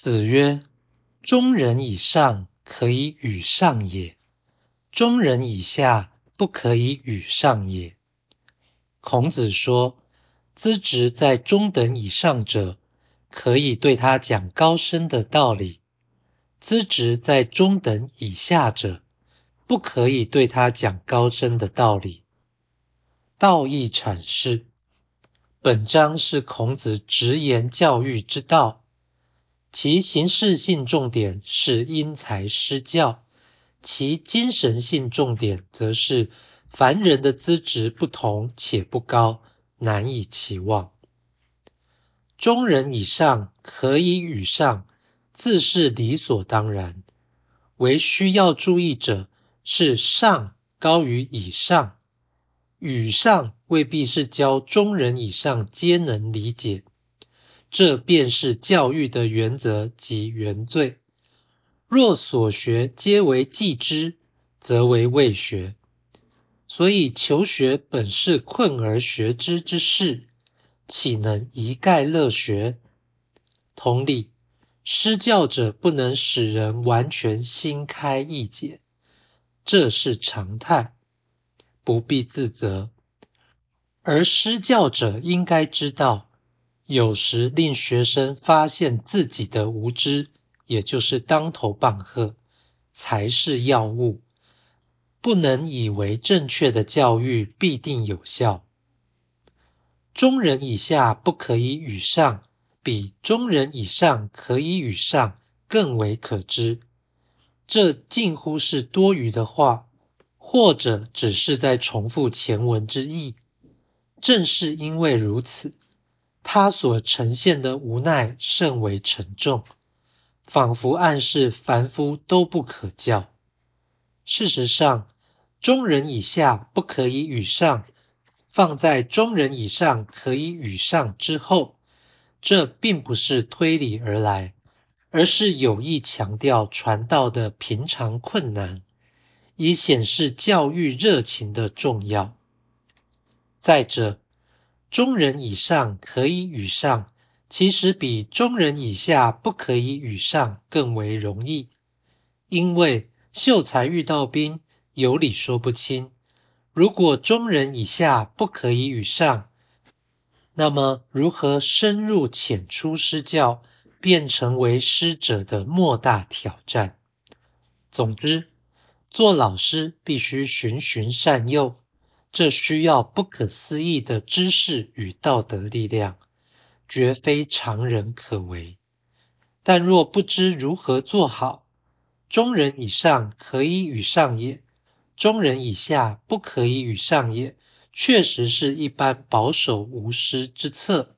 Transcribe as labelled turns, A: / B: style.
A: 子曰：中人以上可以与上也，中人以下不可以与上也。孔子说，资质在中等以上者，可以对他讲高深的道理；资质在中等以下者，不可以对他讲高深的道理。道义阐释，本章是孔子直言教育之道。其形式性重点是因材施教，其精神性重点则是凡人的资质不同且不高，难以期望。中人以上可以与上，自是理所当然。唯需要注意者是上高于以上，与上未必是教中人以上皆能理解。这便是教育的原则及原罪。若所学皆为既知，则为未学。所以求学本是困而学之之事，岂能一概乐学？同理，施教者不能使人完全心开意解，这是常态，不必自责。而施教者应该知道。有时令学生发现自己的无知，也就是当头棒喝，才是要务。不能以为正确的教育必定有效。中人以下不可以与上，比中人以上可以与上更为可知。这近乎是多余的话，或者只是在重复前文之意。正是因为如此。他所呈现的无奈甚为沉重，仿佛暗示凡夫都不可教。事实上，中人以下不可以与上，放在中人以上可以与上之后，这并不是推理而来，而是有意强调传道的平常困难，以显示教育热情的重要。再者，中人以上可以与上，其实比中人以下不可以与上更为容易。因为秀才遇到兵，有理说不清。如果中人以下不可以与上，那么如何深入浅出施教，便成为师者的莫大挑战。总之，做老师必须循循善诱。这需要不可思议的知识与道德力量，绝非常人可为。但若不知如何做好，中人以上可以与上也，中人以下不可以与上也，确实是一般保守无失之策。